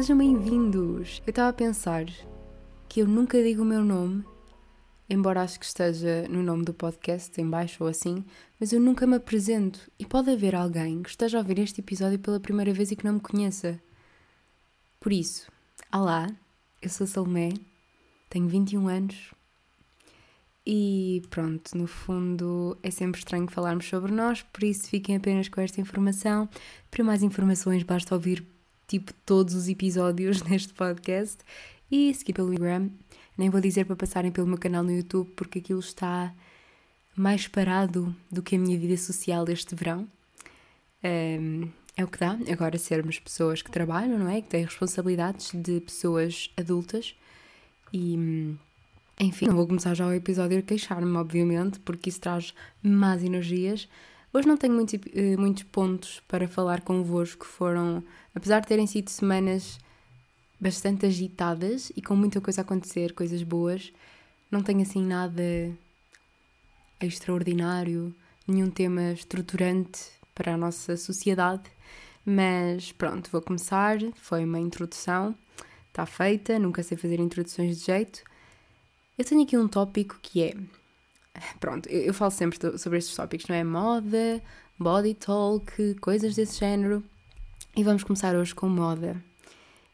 Sejam bem-vindos! Eu estava a pensar que eu nunca digo o meu nome, embora acho que esteja no nome do podcast, em baixo ou assim, mas eu nunca me apresento e pode haver alguém que esteja a ouvir este episódio pela primeira vez e que não me conheça. Por isso, olá, eu sou Salomé, tenho 21 anos e pronto, no fundo é sempre estranho falarmos sobre nós, por isso fiquem apenas com esta informação. Para mais informações basta ouvir tipo todos os episódios neste podcast e seguir pelo Instagram. Nem vou dizer para passarem pelo meu canal no YouTube porque aquilo está mais parado do que a minha vida social este verão. Um, é o que dá agora sermos pessoas que trabalham, não é? Que têm responsabilidades de pessoas adultas e enfim, não vou começar já o episódio a queixar-me, obviamente, porque isso traz más energias. Hoje não tenho muito, eh, muitos pontos para falar convosco, foram, apesar de terem sido semanas bastante agitadas e com muita coisa a acontecer, coisas boas, não tenho assim nada extraordinário, nenhum tema estruturante para a nossa sociedade, mas pronto, vou começar. Foi uma introdução, está feita, nunca sei fazer introduções de jeito. Eu tenho aqui um tópico que é. Pronto, eu, eu falo sempre sobre estes tópicos, não é? Moda, body talk, coisas desse género. E vamos começar hoje com moda.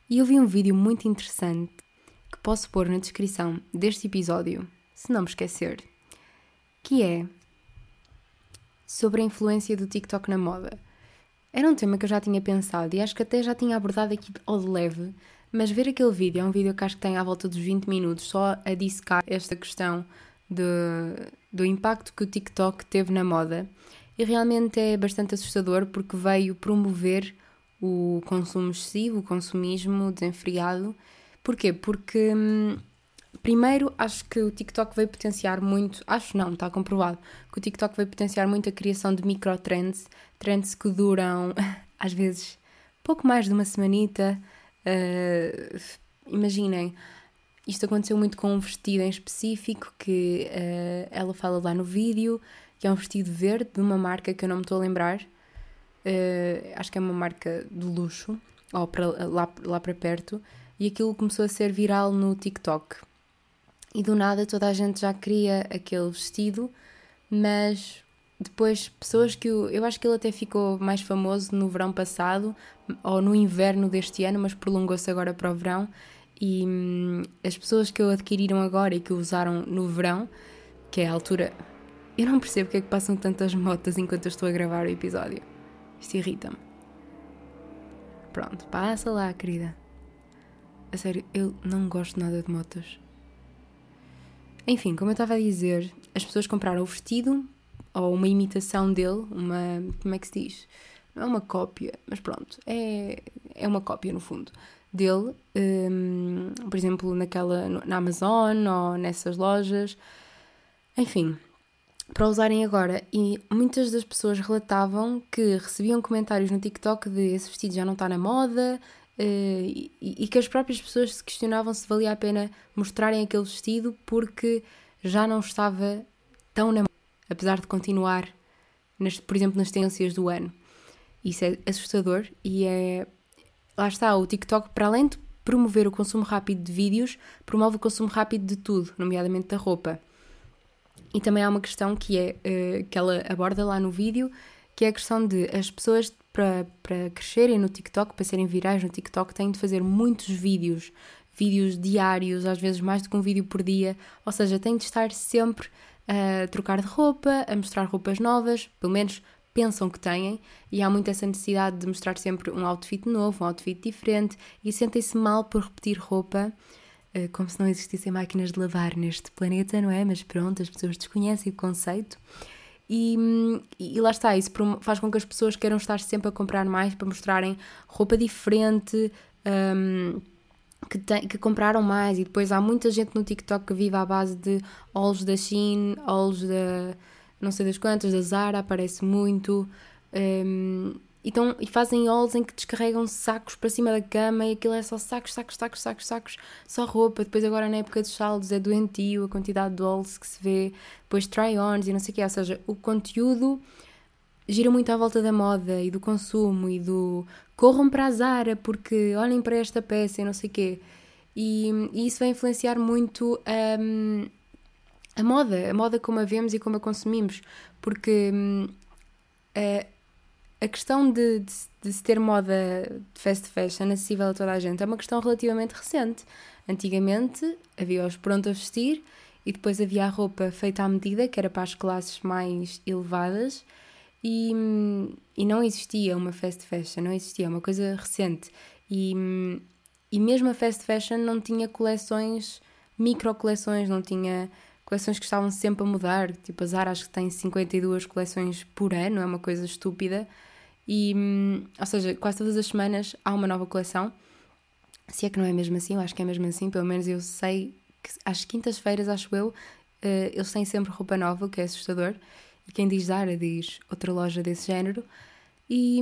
E eu vi um vídeo muito interessante que posso pôr na descrição deste episódio, se não me esquecer, que é sobre a influência do TikTok na moda. Era um tema que eu já tinha pensado e acho que até já tinha abordado aqui ao de leve, mas ver aquele vídeo, é um vídeo que acho que tem à volta dos 20 minutos, só a dissecar esta questão de, do impacto que o TikTok teve na moda. E realmente é bastante assustador porque veio promover o consumo excessivo, o consumismo desenfreado. Porquê? Porque, hum, primeiro, acho que o TikTok veio potenciar muito, acho não, está comprovado, que o TikTok veio potenciar muito a criação de microtrends, trends que duram, às vezes, pouco mais de uma semanita, Uh, imaginem, isto aconteceu muito com um vestido em específico que uh, ela fala lá no vídeo, que é um vestido verde de uma marca que eu não me estou a lembrar. Uh, acho que é uma marca de luxo, ou para, lá, lá para perto, e aquilo começou a ser viral no TikTok. E do nada toda a gente já queria aquele vestido, mas depois, pessoas que eu, eu acho que ele até ficou mais famoso no verão passado ou no inverno deste ano, mas prolongou-se agora para o verão. E hum, as pessoas que o adquiriram agora e que o usaram no verão, que é a altura. Eu não percebo porque é que passam tantas motas enquanto eu estou a gravar o episódio. Isto irrita-me. Pronto, passa lá, querida. A sério, eu não gosto nada de motas. Enfim, como eu estava a dizer, as pessoas compraram o vestido ou uma imitação dele, uma. como é que se diz? Não é uma cópia, mas pronto, é, é uma cópia no fundo dele, um, por exemplo, naquela, na Amazon ou nessas lojas, enfim, para usarem agora. E muitas das pessoas relatavam que recebiam comentários no TikTok de esse vestido já não está na moda. Uh, e, e que as próprias pessoas se questionavam se valia a pena mostrarem aquele vestido porque já não estava tão na moda apesar de continuar, nas, por exemplo, nas tendências do ano. Isso é assustador e é. Lá está, o TikTok, para além de promover o consumo rápido de vídeos, promove o consumo rápido de tudo, nomeadamente da roupa. E também há uma questão que é uh, que ela aborda lá no vídeo, que é a questão de as pessoas para, para crescerem no TikTok, para serem virais no TikTok, têm de fazer muitos vídeos, vídeos diários, às vezes mais do que um vídeo por dia, ou seja, têm de estar sempre a trocar de roupa, a mostrar roupas novas, pelo menos pensam que têm, e há muito essa necessidade de mostrar sempre um outfit novo, um outfit diferente, e sentem-se mal por repetir roupa, eh, como se não existissem máquinas de lavar neste planeta, não é? Mas pronto, as pessoas desconhecem o conceito. E, e, lá está, isso faz com que as pessoas queiram estar sempre a comprar mais para mostrarem roupa diferente. Um, que, tem, que compraram mais e depois há muita gente no TikTok que vive à base de olhos da Shein, olhos da não sei das quantas, da Zara, aparece muito. Um, então, e fazem olhos em que descarregam sacos para cima da cama e aquilo é só sacos, sacos, sacos, sacos, sacos, só roupa. Depois, agora na época dos saldos, é doentio a quantidade de olhos que se vê, depois try-ons e não sei o quê. Ou seja, o conteúdo gira muito à volta da moda e do consumo e do corram para a Zara porque olhem para esta peça e não sei o quê. E, e, isso vai influenciar muito um, a moda, a moda como a vemos e como a consumimos, porque um, a, a questão de, de, de, se ter moda de fast fashion acessível a toda a gente é uma questão relativamente recente. Antigamente havia os pronto a vestir e depois havia a roupa feita à medida, que era para as classes mais elevadas, e, e não existia uma fast fashion, não existia, uma coisa recente. E, e mesmo a fast fashion não tinha coleções, micro coleções, não tinha coleções que estavam sempre a mudar. Tipo, a Zara acho que tem 52 coleções por ano, é uma coisa estúpida. E, ou seja, quase todas as semanas há uma nova coleção. Se é que não é mesmo assim, eu acho que é mesmo assim, pelo menos eu sei que às quintas-feiras, acho eu, uh, eles têm sempre roupa nova, o que é assustador. E quem diz Zara diz outra loja desse género. E,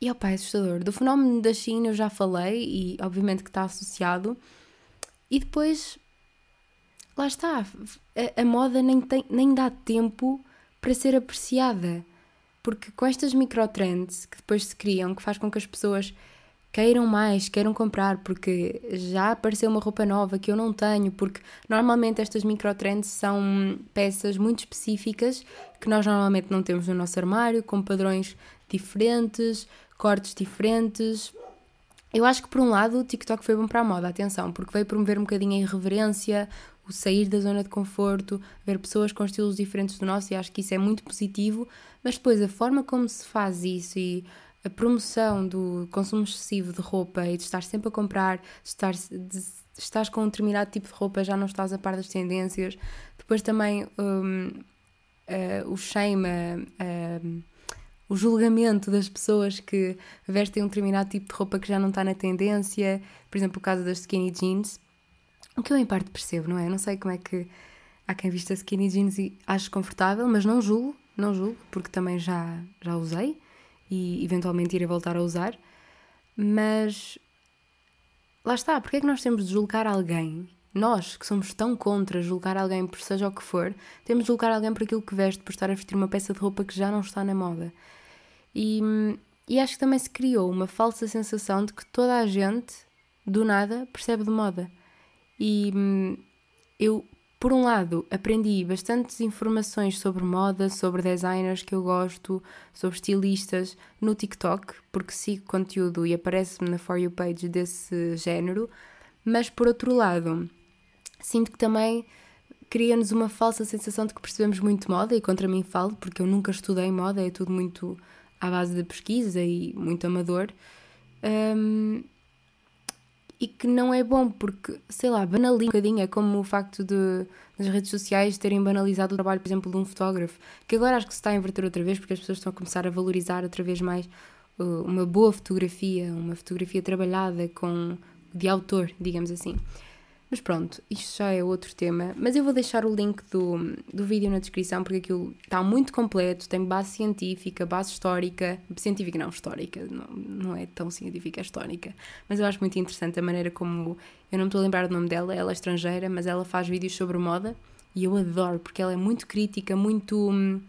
e opa, é assustador. Do fenómeno da China eu já falei e obviamente que está associado. E depois, lá está, a, a moda nem, tem, nem dá tempo para ser apreciada. Porque com estas microtrends que depois se criam, que faz com que as pessoas queiram mais, queiram comprar, porque já apareceu uma roupa nova que eu não tenho, porque normalmente estas microtrends são peças muito específicas que nós normalmente não temos no nosso armário, com padrões diferentes, cortes diferentes. Eu acho que por um lado o TikTok foi bom para a moda, atenção, porque veio promover um bocadinho a irreverência, o sair da zona de conforto, ver pessoas com estilos diferentes do nosso, e acho que isso é muito positivo, mas depois a forma como se faz isso e a promoção do consumo excessivo de roupa e de estar sempre a comprar, de estar de, estás com um determinado tipo de roupa, já não estás a par das tendências. Depois também um, uh, o shame, uh, o julgamento das pessoas que vestem um determinado tipo de roupa que já não está na tendência. Por exemplo, o caso das skinny jeans. O que eu em parte percebo, não é? Eu não sei como é que há quem vista skinny jeans e acho confortável, mas não julgo, não julgo, porque também já, já usei e eventualmente irei voltar a usar, mas lá está, porque é que nós temos de julgar alguém? Nós, que somos tão contra julgar alguém por seja o que for, temos de julgar alguém por aquilo que veste, por estar a vestir uma peça de roupa que já não está na moda. E, e acho que também se criou uma falsa sensação de que toda a gente, do nada, percebe de moda. E hum, eu por um lado, aprendi bastantes informações sobre moda, sobre designers que eu gosto, sobre estilistas no TikTok, porque sigo conteúdo e aparece-me na For You page desse género, mas por outro lado, sinto que também cria-nos uma falsa sensação de que percebemos muito moda, e contra mim falo, porque eu nunca estudei moda, é tudo muito à base de pesquisa e muito amador. Um, e que não é bom porque, sei lá, banaliza um bocadinho. É como o facto de as redes sociais terem banalizado o trabalho, por exemplo, de um fotógrafo, que agora acho que se está a inverter outra vez porque as pessoas estão a começar a valorizar outra vez mais uh, uma boa fotografia, uma fotografia trabalhada com de autor, digamos assim. Mas pronto, isto já é outro tema. Mas eu vou deixar o link do, do vídeo na descrição porque aquilo está muito completo, tem base científica, base histórica. Científica não, histórica, não, não é tão científica, é histórica. Mas eu acho muito interessante a maneira como. Eu não me estou a lembrar do nome dela, ela é estrangeira, mas ela faz vídeos sobre moda e eu adoro porque ela é muito crítica, muito hum,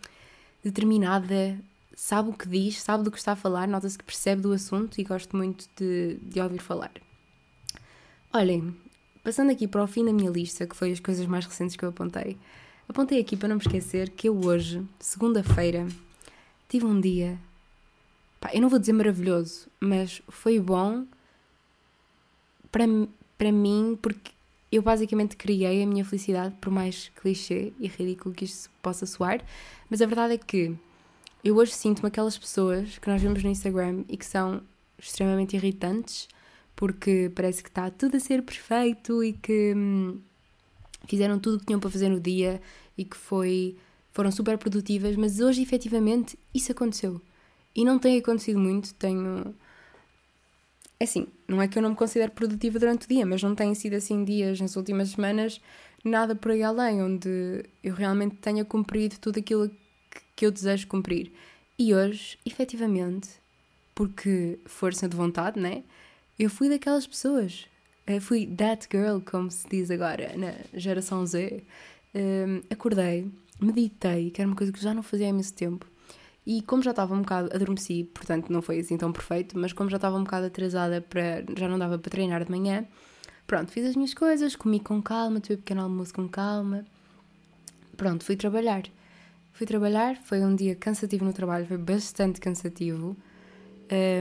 determinada, sabe o que diz, sabe do que está a falar, nota-se que percebe do assunto e gosto muito de, de ouvir falar. Olhem, Passando aqui para o fim da minha lista, que foi as coisas mais recentes que eu apontei, apontei aqui para não me esquecer que eu hoje, segunda-feira, tive um dia. Pá, eu não vou dizer maravilhoso, mas foi bom para, para mim, porque eu basicamente criei a minha felicidade, por mais clichê e ridículo que isto possa soar, mas a verdade é que eu hoje sinto-me aquelas pessoas que nós vemos no Instagram e que são extremamente irritantes porque parece que está tudo a ser perfeito e que hum, fizeram tudo o que tinham para fazer no dia e que foi, foram super produtivas, mas hoje efetivamente isso aconteceu. E não tem acontecido muito, tenho. É assim, não é que eu não me considero produtiva durante o dia, mas não têm sido assim dias nas últimas semanas, nada por aí além, onde eu realmente tenha cumprido tudo aquilo que eu desejo cumprir. E hoje, efetivamente, porque força de vontade, né? Eu fui daquelas pessoas. Eu fui that girl, como se diz agora, na geração Z. Um, acordei, meditei, que era uma coisa que já não fazia há imenso tempo, E como já estava um bocado, adormeci, portanto não foi assim tão perfeito, mas como já estava um bocado atrasada para, já não dava para treinar de manhã, pronto, fiz as minhas coisas, comi com calma, tive um pequeno almoço com calma, pronto, fui trabalhar. Fui trabalhar, foi um dia cansativo no trabalho, foi bastante cansativo.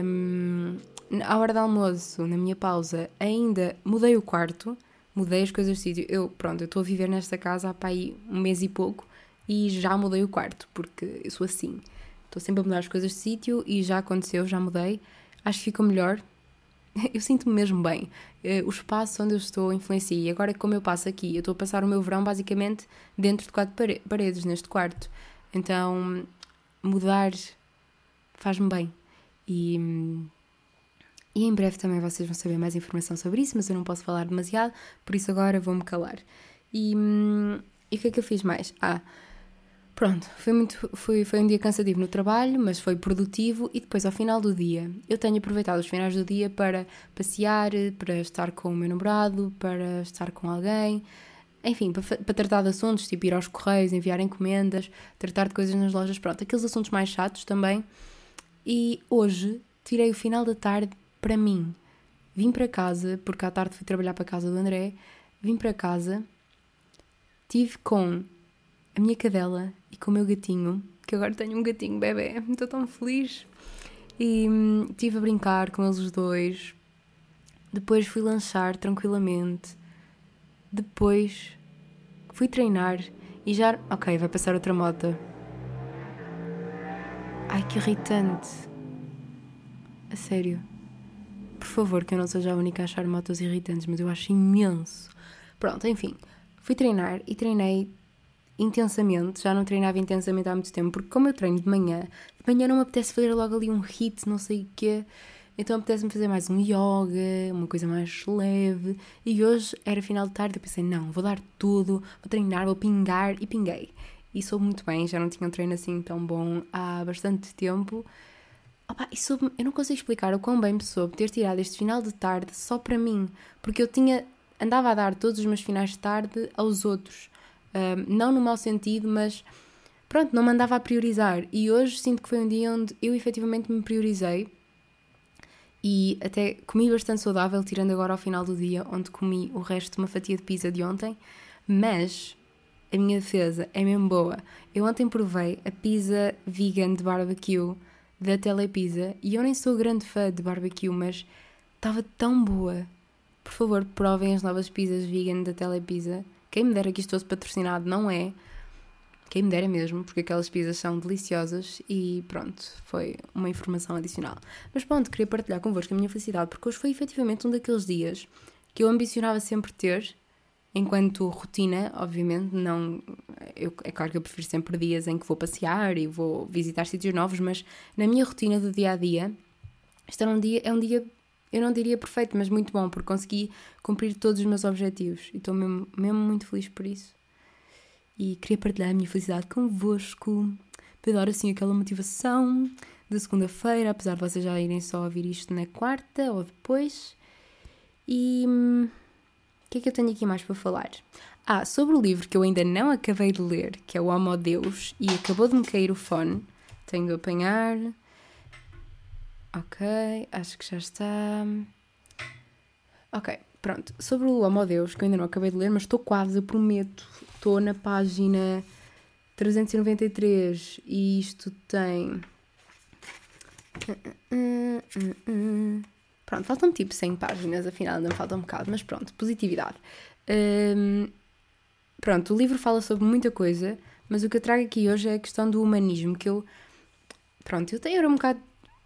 Um, à hora do almoço, na minha pausa, ainda mudei o quarto, mudei as coisas de sítio. Eu, pronto, eu estou a viver nesta casa há para aí um mês e pouco e já mudei o quarto, porque eu sou assim. Estou sempre a mudar as coisas de sítio e já aconteceu, já mudei. Acho que ficou melhor. Eu sinto-me mesmo bem. Eh, o espaço onde eu estou influencia. E agora, como eu passo aqui, eu estou a passar o meu verão basicamente dentro de quatro paredes, neste quarto. Então, mudar faz-me bem. E, e em breve também vocês vão saber mais informação sobre isso, mas eu não posso falar demasiado, por isso agora vou-me calar. E, e o que é que eu fiz mais? Ah, pronto, foi, muito, foi, foi um dia cansativo no trabalho, mas foi produtivo. E depois, ao final do dia, eu tenho aproveitado os finais do dia para passear, para estar com o meu namorado, para estar com alguém enfim, para, para, tratar de assuntos, tipo ir aos correios, enviar encomendas, tratar de coisas nas lojas, pronto, aqueles assuntos mais chatos também. E hoje tirei o final da tarde para mim. Vim para casa, porque à tarde fui trabalhar para a casa do André, vim para casa, tive com a minha cadela e com o meu gatinho, que agora tenho um gatinho bebê, estou tão feliz. E hum, tive a brincar com eles os dois. Depois fui lanchar tranquilamente. Depois Fui treinar e já. Ok, vai passar outra moto. Ai, que irritante. A sério. Por favor, que eu não seja a única a achar motos irritantes, mas eu acho imenso. Pronto, enfim. Fui treinar e treinei intensamente. Já não treinava intensamente há muito tempo, porque como eu treino de manhã, de manhã não me apetece fazer logo ali um hit, não sei o quê. Então apetece-me fazer mais um yoga, uma coisa mais leve. E hoje era final de tarde, eu pensei, não, vou dar tudo, vou treinar, vou pingar e pinguei. E soube muito bem, já não tinha um treino assim tão bom há bastante tempo. Opa, e soube, eu não consigo explicar o quão bem me soube ter tirado este final de tarde só para mim, porque eu tinha andava a dar todos os meus finais de tarde aos outros. Não no mau sentido, mas pronto, não me andava a priorizar. E hoje sinto que foi um dia onde eu efetivamente me priorizei e até comi bastante saudável, tirando agora ao final do dia, onde comi o resto de uma fatia de pizza de ontem, mas a minha defesa é mesmo boa. Eu ontem provei a pizza vegan de barbecue da Telepizza e eu nem sou grande fã de barbecue, mas estava tão boa. Por favor, provem as novas pizzas vegan da Telepizza. Quem me dera que isto fosse patrocinado, não é? Quem me dera mesmo, porque aquelas pizzas são deliciosas e pronto, foi uma informação adicional. Mas pronto, queria partilhar convosco a minha felicidade, porque hoje foi efetivamente um daqueles dias que eu ambicionava sempre ter, enquanto rotina, obviamente, não. Eu, é claro que eu prefiro sempre dias em que vou passear e vou visitar sítios novos, mas na minha rotina do dia a dia, este é um dia, é um dia eu não diria perfeito, mas muito bom, porque consegui cumprir todos os meus objetivos e estou mesmo, mesmo muito feliz por isso e queria partilhar a minha felicidade convosco para dar assim aquela motivação da segunda-feira, apesar de vocês já irem só ouvir isto na quarta ou depois. E hum, o que é que eu tenho aqui mais para falar? Ah, sobre o livro que eu ainda não acabei de ler, que é o Homo Deus, e acabou de me cair o fone. Tenho de apanhar. Ok, acho que já está. Ok, pronto. Sobre o Homo Deus, que eu ainda não acabei de ler, mas estou quase, eu prometo estou na página 393 e isto tem. Pronto, faltam tipo 100 páginas, afinal ainda falta um bocado, mas pronto, positividade. Um, pronto, o livro fala sobre muita coisa, mas o que eu trago aqui hoje é a questão do humanismo, que eu. Pronto, eu era um bocado.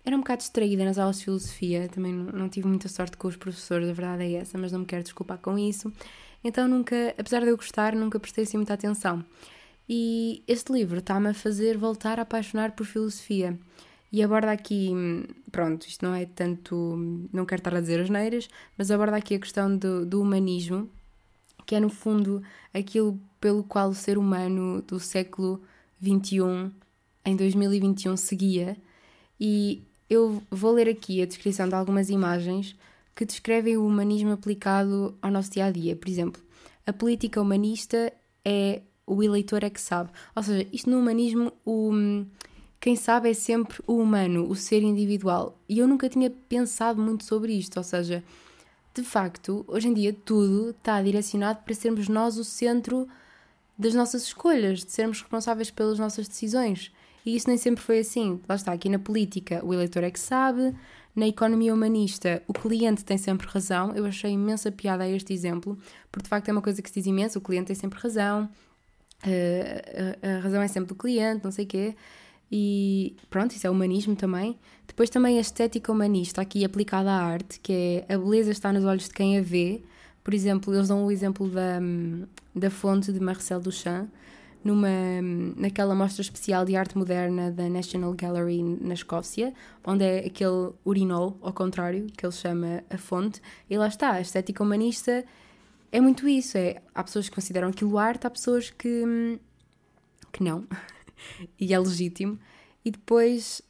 Era um bocado distraída nas aulas de filosofia, também não, não tive muita sorte com os professores, a verdade é essa, mas não me quero desculpar com isso. Então nunca, apesar de eu gostar, nunca prestei assim muita atenção. E este livro está-me a fazer voltar a apaixonar por filosofia. E aborda aqui, pronto, isto não é tanto, não quero estar a dizer as neiras, mas aborda aqui a questão do, do humanismo, que é no fundo aquilo pelo qual o ser humano do século XXI, em 2021, seguia. E eu vou ler aqui a descrição de algumas imagens que descrevem o humanismo aplicado ao nosso dia a dia. Por exemplo, a política humanista é o eleitor é que sabe. Ou seja, isto no humanismo, o, quem sabe é sempre o humano, o ser individual. E eu nunca tinha pensado muito sobre isto, ou seja, de facto, hoje em dia tudo está direcionado para sermos nós o centro das nossas escolhas, de sermos responsáveis pelas nossas decisões. E isso nem sempre foi assim. Lá está, aqui na política, o eleitor é que sabe, na economia humanista, o cliente tem sempre razão. Eu achei imensa piada a este exemplo, porque de facto é uma coisa que se diz imenso: o cliente tem sempre razão, a, a, a razão é sempre do cliente, não sei o quê. E pronto, isso é humanismo também. Depois também a estética humanista, aqui aplicada à arte, que é a beleza está nos olhos de quem a vê. Por exemplo, eles dão o exemplo da, da fonte de Marcel Duchamp, numa, naquela mostra especial de arte moderna da National Gallery na Escócia, onde é aquele urinol, ao contrário, que ele chama a fonte, e lá está, a estética humanista é muito isso, é, há pessoas que consideram aquilo arte, há pessoas que, que não, e é legítimo, e depois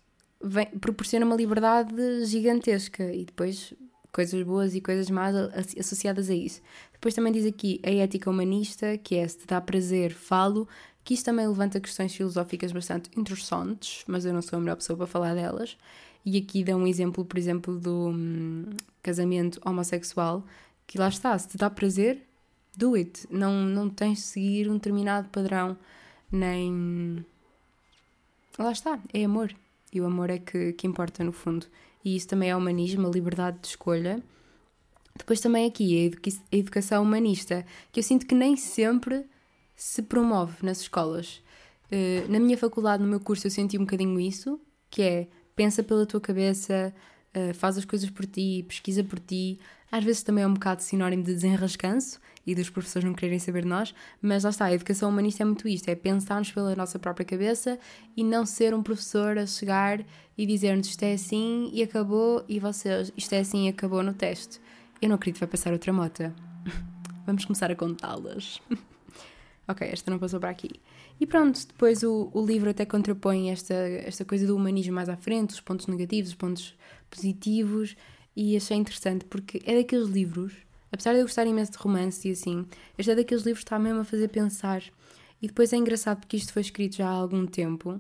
vem, proporciona uma liberdade gigantesca, e depois coisas boas e coisas más associadas a isso. Depois também diz aqui a ética humanista, que é se te dá prazer, falo, que isto também levanta questões filosóficas bastante interessantes, mas eu não sou a melhor pessoa para falar delas. E aqui dá um exemplo, por exemplo, do hum, casamento homossexual, que lá está, se te dá prazer, do it. Não, não tens de seguir um determinado padrão, nem. Lá está, é amor. E o amor é que, que importa no fundo e isso também é humanismo, a liberdade de escolha. Depois também aqui a, educa a educação humanista, que eu sinto que nem sempre se promove nas escolas. Uh, na minha faculdade, no meu curso, eu senti um bocadinho isso, que é pensa pela tua cabeça, uh, faz as coisas por ti, pesquisa por ti. Às vezes também é um bocado sinónimo de desenrascanço e dos professores não quererem saber de nós, mas lá está, a educação humanista é muito isto, é pensarmos pela nossa própria cabeça e não ser um professor a chegar e dizer-nos isto é assim e acabou e vocês, isto é assim e acabou no teste. Eu não acredito que vai passar outra mota. Vamos começar a contá-las. ok, esta não passou para aqui. E pronto, depois o, o livro até contrapõe esta, esta coisa do humanismo mais à frente, os pontos negativos, os pontos positivos, e achei interessante porque é daqueles livros, apesar de eu gostar imenso de romance e assim, este é daqueles livros que está mesmo a fazer pensar. E depois é engraçado porque isto foi escrito já há algum tempo,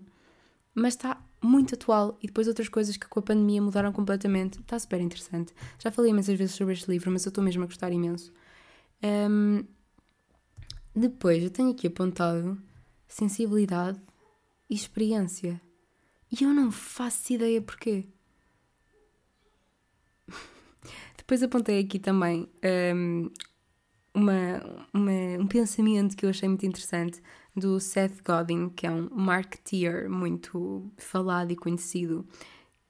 mas está muito atual e depois outras coisas que com a pandemia mudaram completamente. Está super interessante. Já falei imensas vezes sobre este livro, mas eu estou mesmo a gostar imenso. Um, depois eu tenho aqui apontado sensibilidade e experiência. E eu não faço ideia porquê. Depois apontei aqui também um, uma, uma, um pensamento que eu achei muito interessante do Seth Godin, que é um marketeer muito falado e conhecido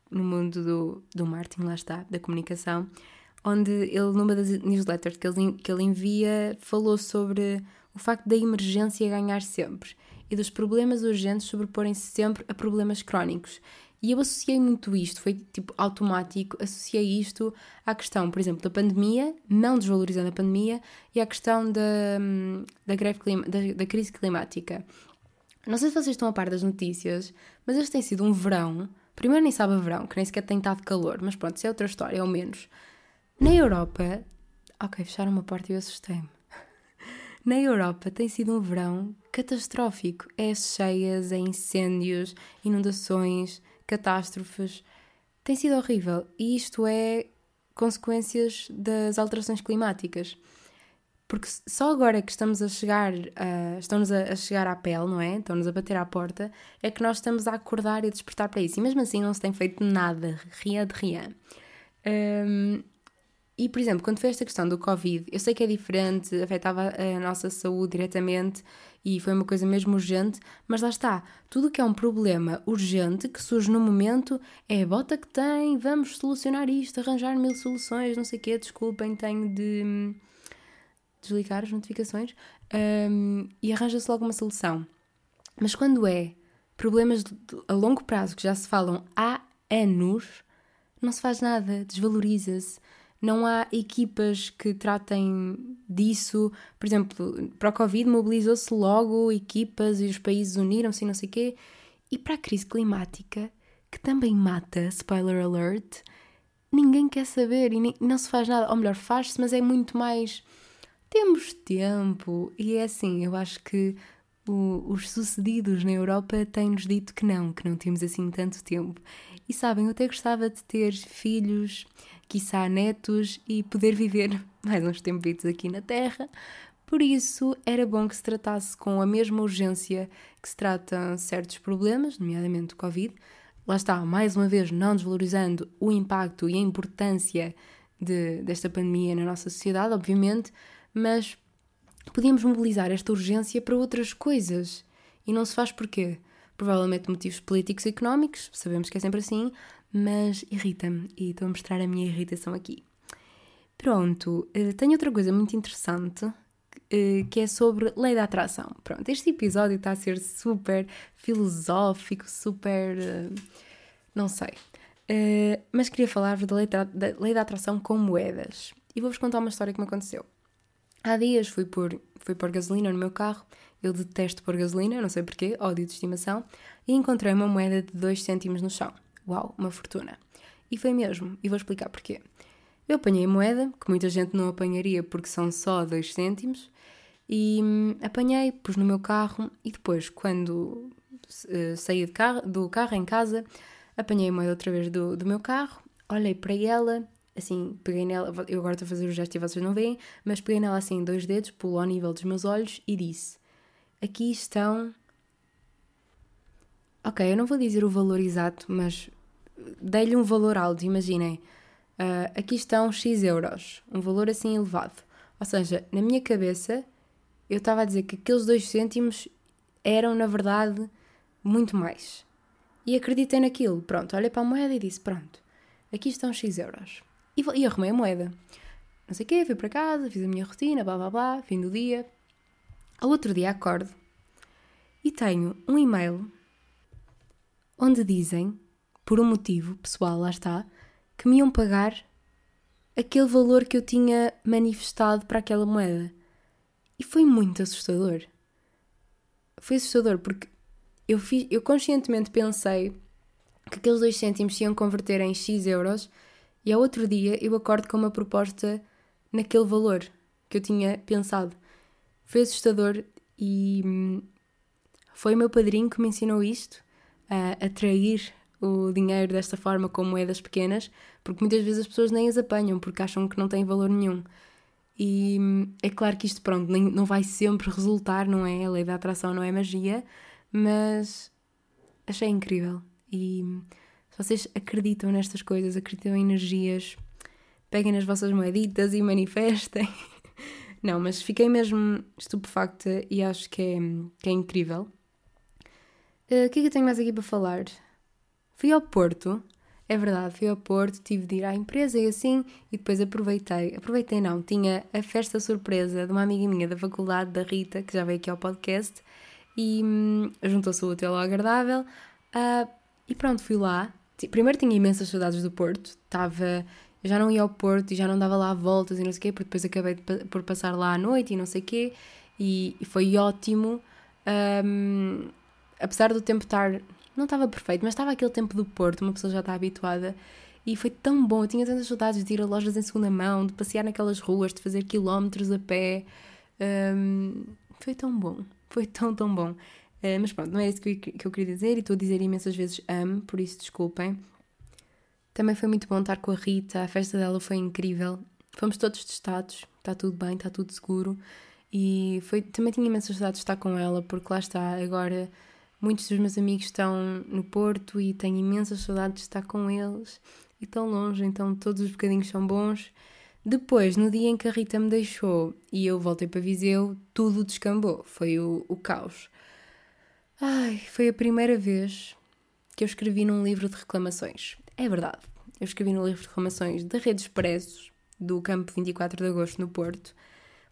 no mundo do, do marketing, lá está, da comunicação, onde ele, numa das newsletters que ele, que ele envia, falou sobre o facto da emergência ganhar sempre e dos problemas urgentes sobreporem-se sempre a problemas crónicos. E eu associei muito isto, foi tipo automático, associei isto à questão, por exemplo, da pandemia, não desvalorizando a pandemia, e à questão da, da, greve clima, da, da crise climática. Não sei se vocês estão a par das notícias, mas este tem sido um verão. Primeiro nem sabe a verão, que nem sequer tem estado calor, mas pronto, isso é outra história, ao menos. Na Europa. Ok, fecharam uma porta e eu assustei-me. Na Europa tem sido um verão catastrófico. É cheias, é incêndios, inundações catástrofes. Tem sido horrível e isto é consequências das alterações climáticas. Porque só agora que estamos a chegar, uh, estamos a, a, chegar à pele, não é? Estão-nos a bater à porta, é que nós estamos a acordar e a despertar para isso. E mesmo assim não se tem feito nada, ria de ria. Um, e, por exemplo, quando foi esta questão do Covid, eu sei que é diferente, afetava a nossa saúde diretamente e foi uma coisa mesmo urgente, mas lá está, tudo que é um problema urgente que surge no momento é bota que tem, vamos solucionar isto, arranjar mil soluções, não sei o quê, desculpem, tenho de hum, desligar as notificações um, e arranja-se logo uma solução. Mas quando é problemas a longo prazo que já se falam há anos, não se faz nada, desvaloriza-se não há equipas que tratem disso. Por exemplo, para o Covid mobilizou-se logo equipas e os países uniram-se e não sei o quê. E para a crise climática, que também mata, spoiler alert, ninguém quer saber e nem, não se faz nada. Ou melhor, faz-se, mas é muito mais. Temos tempo. E é assim, eu acho que o, os sucedidos na Europa têm-nos dito que não, que não temos assim tanto tempo. E sabem, eu até gostava de ter filhos, quiçá netos e poder viver mais uns tempitos aqui na Terra. Por isso, era bom que se tratasse com a mesma urgência que se tratam certos problemas, nomeadamente o Covid. Lá está, mais uma vez, não desvalorizando o impacto e a importância de, desta pandemia na nossa sociedade, obviamente, mas podíamos mobilizar esta urgência para outras coisas. E não se faz porquê? Provavelmente motivos políticos e económicos, sabemos que é sempre assim, mas irrita-me e estou a mostrar a minha irritação aqui. Pronto, eh, tenho outra coisa muito interessante eh, que é sobre lei da atração. Pronto, este episódio está a ser super filosófico, super. Eh, não sei. Mas queria falar-vos da lei da, atração com moedas. E vou-vos contar uma história que me aconteceu. Há dias fui pôr, fui gasolina no meu carro, eu detesto pôr gasolina, não sei porquê, ódio de estimação, e encontrei uma moeda de 2 cêntimos no chão. Uau, uma fortuna. E foi mesmo, e vou explicar porquê. Eu apanhei moeda, que muita gente não apanharia porque são só 2 cêntimos, e hum, apanhei, pus no meu carro, e depois, quando uh, saí carro, do carro em casa, apanhei a moeda outra vez do, do meu carro, olhei para ela assim, peguei nela, eu agora estou a fazer o gesto e vocês não veem, mas peguei nela assim dois dedos, pulo ao nível dos meus olhos e disse: Aqui estão. Ok, eu não vou dizer o valor exato, mas dei-lhe um valor alto, imaginem. Uh, aqui estão X euros, um valor assim elevado. Ou seja, na minha cabeça, eu estava a dizer que aqueles dois cêntimos eram, na verdade, muito mais. E acreditei naquilo. Pronto, olhei para a moeda e disse: Pronto, aqui estão X euros. E, e arrumei a moeda. Não sei o quê, fui para casa, fiz a minha rotina, blá blá blá, fim do dia. Ao outro dia acordo e tenho um e-mail onde dizem, por um motivo pessoal, lá está, que me iam pagar aquele valor que eu tinha manifestado para aquela moeda. E foi muito assustador. Foi assustador porque eu, fiz, eu conscientemente pensei que aqueles dois cêntimos se iam converter em X euros e ao outro dia eu acordo com uma proposta naquele valor que eu tinha pensado. Foi assustador e hum, foi o meu padrinho que me ensinou isto, a atrair o dinheiro desta forma com moedas pequenas, porque muitas vezes as pessoas nem as apanham porque acham que não têm valor nenhum. E hum, é claro que isto, pronto, nem, não vai sempre resultar, não é? A lei da atração não é magia, mas achei incrível. E hum, se vocês acreditam nestas coisas, acreditam em energias, peguem nas vossas moeditas e manifestem. Não, mas fiquei mesmo estupefacta e acho que é, que é incrível. Uh, o que é que eu tenho mais aqui para falar? Fui ao Porto, é verdade, fui ao Porto, tive de ir à empresa e assim, e depois aproveitei. Aproveitei não, tinha a festa surpresa de uma amiga minha da faculdade, da Rita, que já veio aqui ao podcast, e hum, juntou-se o hotel ao agradável. Uh, e pronto, fui lá, Primeiro tinha imensas saudades do Porto, estava. Eu já não ia ao Porto e já não dava lá voltas e não sei o quê, porque depois acabei de, por passar lá à noite e não sei o quê, e, e foi ótimo. Um, apesar do tempo estar. Não estava perfeito, mas estava aquele tempo do Porto, uma pessoa já está habituada. E foi tão bom, eu tinha tantas saudades de ir a lojas em segunda mão, de passear naquelas ruas, de fazer quilómetros a pé. Um, foi tão bom, foi tão, tão bom. Uh, mas pronto, não é isso que eu, que eu queria dizer e estou a dizer imensas vezes amo, por isso desculpem. Também foi muito bom estar com a Rita, a festa dela foi incrível. Fomos todos testados, está tudo bem, está tudo seguro. E foi, também tinha imensas saudades de estar com ela, porque lá está, agora muitos dos meus amigos estão no Porto e tenho imensas saudades de estar com eles e tão longe, então todos os bocadinhos são bons. Depois, no dia em que a Rita me deixou e eu voltei para Viseu, tudo descambou, foi o, o caos. Ai, foi a primeira vez que eu escrevi num livro de reclamações. É verdade. Eu escrevi no livro de reclamações da Rede Expressos, do campo 24 de Agosto, no Porto,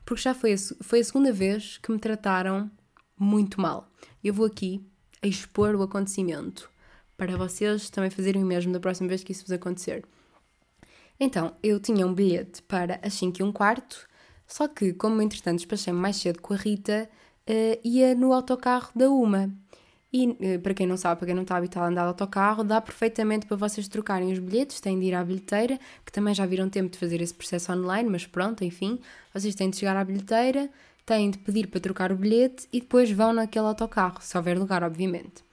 porque já foi a, foi a segunda vez que me trataram muito mal. Eu vou aqui expor o acontecimento para vocês também fazerem o mesmo da próxima vez que isso vos acontecer. Então, eu tinha um bilhete para as 5 e um quarto, só que, como entretanto despachei-me mais cedo com a Rita, uh, ia no autocarro da UMA. E uh, para quem não sabe, para quem não está habituado a andar de autocarro, dá perfeitamente para vocês trocarem os bilhetes, têm de ir à bilheteira, que também já viram tempo de fazer esse processo online, mas pronto, enfim, vocês têm de chegar à bilheteira, têm de pedir para trocar o bilhete e depois vão naquele autocarro, se houver lugar, obviamente.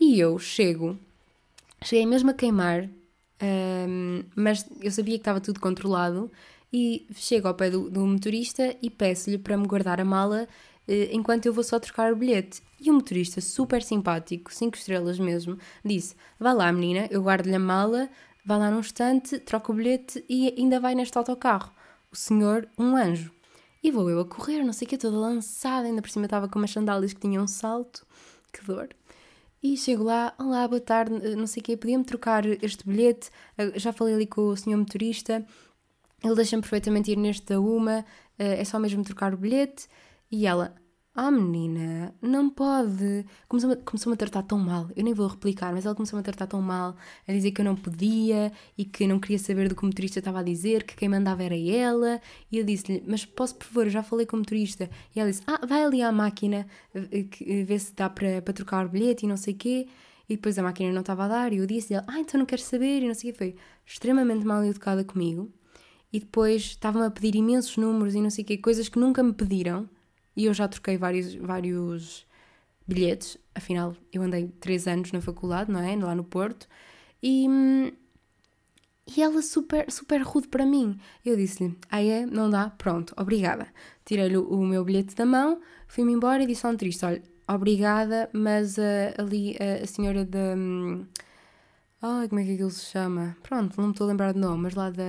E eu chego, cheguei mesmo a queimar, um, mas eu sabia que estava tudo controlado e chego ao pé do, do motorista e peço-lhe para me guardar a mala uh, enquanto eu vou só trocar o bilhete. E o motorista, super simpático, 5 estrelas mesmo, disse: Vá lá, menina, eu guardo-lhe a mala, vá lá num instante, troca o bilhete e ainda vai neste autocarro. O senhor, um anjo. E vou eu a correr, não sei o que, toda lançada, ainda por cima estava com umas sandálias que tinham um salto. Que dor. E chego lá, olá, boa tarde, não sei o quê, podia-me trocar este bilhete? Já falei ali com o senhor motorista, ele deixa-me perfeitamente ir neste da uma, é só mesmo trocar o bilhete. E ela, ah, menina, não pode. Começou-me começou a tratar tão mal. Eu nem vou replicar, mas ela começou-me a tratar tão mal, a dizer que eu não podia e que não queria saber do que o motorista estava a dizer, que quem mandava era ela. E eu disse-lhe, mas posso, por favor, eu já falei com o motorista. E ela disse, ah, vai ali à máquina, eh, eh, ver se dá para, para trocar o bilhete e não sei o quê. E depois a máquina não estava a dar e eu disse-lhe, ah, então não queres saber e não sei o quê. Foi extremamente mal educada comigo. E depois estavam a pedir imensos números e não sei o quê, coisas que nunca me pediram e eu já troquei vários, vários bilhetes, afinal eu andei três anos na faculdade, não é? Lá no Porto, e, e ela super, super rude para mim. Eu disse-lhe, ah é? Não dá? Pronto, obrigada. Tirei-lhe o, meu bilhete da mão, fui-me embora e disse ao motorista, olha, obrigada, mas uh, ali uh, a senhora da... Um, Ai, como é que aquilo se chama? Pronto, não me estou a lembrar de nome, mas lá da,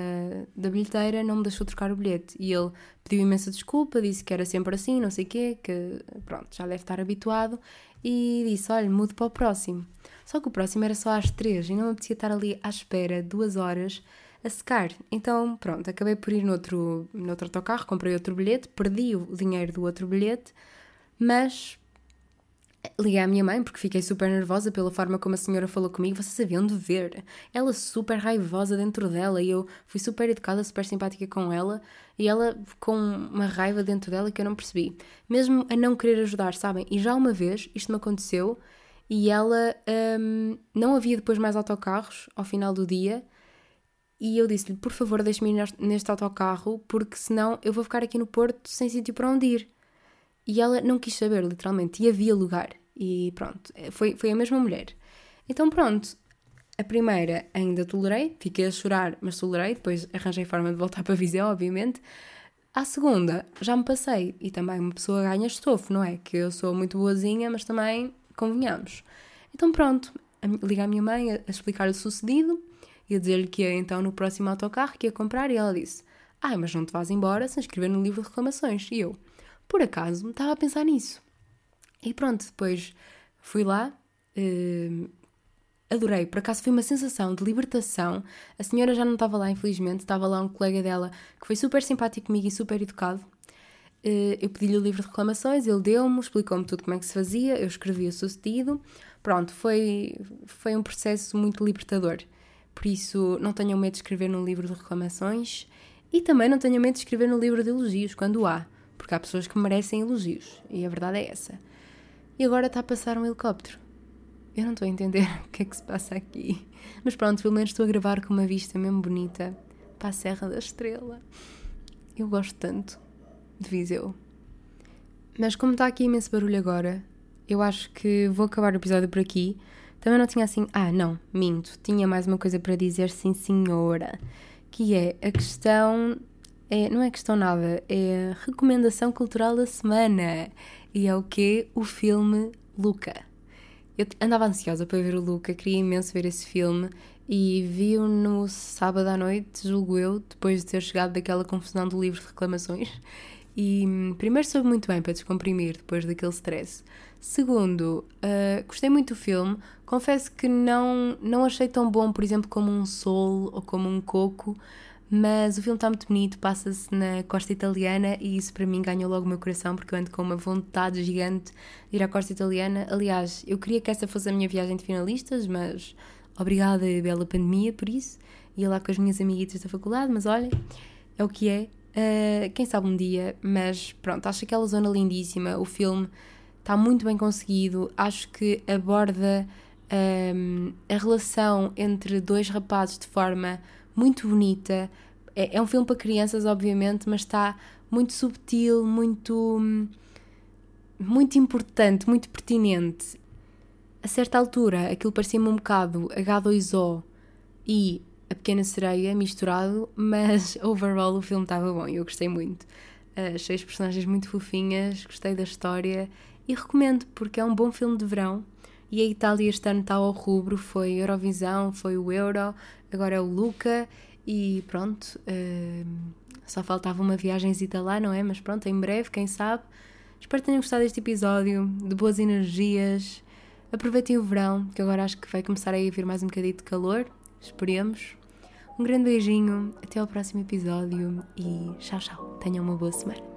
da bilheteira não me deixou trocar o bilhete. E ele pediu imensa desculpa, disse que era sempre assim, não sei o quê, que pronto, já deve estar habituado. E disse: olha, mudo para o próximo. Só que o próximo era só às três e não me apetecia estar ali à espera duas horas a secar. Então, pronto, acabei por ir noutro, noutro autocarro, comprei outro bilhete, perdi o dinheiro do outro bilhete, mas Liguei à minha mãe porque fiquei super nervosa pela forma como a senhora falou comigo. Vocês sabiam de ver. Ela super raivosa dentro dela e eu fui super educada, super simpática com ela e ela com uma raiva dentro dela que eu não percebi. Mesmo a não querer ajudar, sabem? E já uma vez isto me aconteceu e ela hum, não havia depois mais autocarros ao final do dia e eu disse-lhe: por favor, deixe-me ir neste autocarro porque senão eu vou ficar aqui no Porto sem sítio para onde ir. E ela não quis saber, literalmente, e havia lugar. E pronto, eh, foi, foi a mesma mulher. Então pronto, a primeira ainda tolerei, fiquei a chorar, mas tolerei, depois arranjei forma de voltar para Viseu, obviamente. À segunda, já me passei, e também uma pessoa ganha estofo, não é? Que eu sou muito boazinha, mas também convenhamos. Então pronto, liguei à minha mãe a, a explicar o sucedido e a dizer-lhe que ia então no próximo autocarro que ia comprar, e ela disse: Ai, mas não te vás embora sem escrever no livro de reclamações. E eu, por acaso, estava a pensar nisso. E pronto, depois fui lá, uh, adorei. Por acaso foi uma sensação de libertação. A senhora já não estava lá, infelizmente, estava lá um colega dela que foi super simpático comigo e super educado. Uh, eu pedi-lhe o livro de reclamações, ele deu-me, explicou-me tudo como é que se fazia, eu escrevi o sucedido. Pronto, foi, foi um processo muito libertador. Por isso, não tenham medo de escrever no livro de reclamações e também não tenham medo de escrever no livro de elogios, quando há porque há pessoas que merecem elogios e a verdade é essa. E agora está a passar um helicóptero. Eu não estou a entender o que é que se passa aqui. Mas pronto, pelo menos estou a gravar com uma vista mesmo bonita para a Serra da Estrela. Eu gosto tanto de Viseu. Mas como está aqui imenso barulho agora, eu acho que vou acabar o episódio por aqui. Também não tinha assim. Ah, não, minto. Tinha mais uma coisa para dizer, sim, senhora. Que é a questão é, não é questão nada, é a recomendação cultural da semana. E é o que? O filme Luca. Eu andava ansiosa para ver o Luca, queria imenso ver esse filme e vi-o no sábado à noite, julgo eu, depois de ter chegado daquela confusão do livro de reclamações. E hum, primeiro soube muito bem para descomprimir depois daquele stress. Segundo, uh, gostei muito do filme. Confesso que não, não achei tão bom, por exemplo, como um Sol ou como um Coco. Mas o filme está muito bonito, passa-se na costa italiana e isso para mim ganhou logo o meu coração porque eu ando com uma vontade gigante de ir à costa italiana. Aliás, eu queria que essa fosse a minha viagem de finalistas, mas obrigada, bela pandemia, por isso. Ia lá com as minhas amiguitas da faculdade, mas olha, é o que é. Uh, quem sabe um dia, mas pronto, acho aquela zona lindíssima. O filme está muito bem conseguido, acho que aborda um, a relação entre dois rapazes de forma muito bonita. É, é um filme para crianças, obviamente, mas está muito subtil, muito. muito importante, muito pertinente. A certa altura, aquilo parecia-me um bocado H2O e a Pequena Sereia misturado, mas overall o filme estava bom e eu gostei muito. Achei as personagens muito fofinhas, gostei da história e recomendo porque é um bom filme de verão. E a Itália este ano está ao rubro, foi Eurovisão, foi o Euro, agora é o Luca e pronto, uh, só faltava uma viagenzita lá, não é? Mas pronto, em breve, quem sabe. Espero que tenham gostado deste episódio, de boas energias. Aproveitem o verão, que agora acho que vai começar a vir mais um bocadinho de calor. Esperemos. Um grande beijinho, até ao próximo episódio e tchau, tchau. Tenham uma boa semana.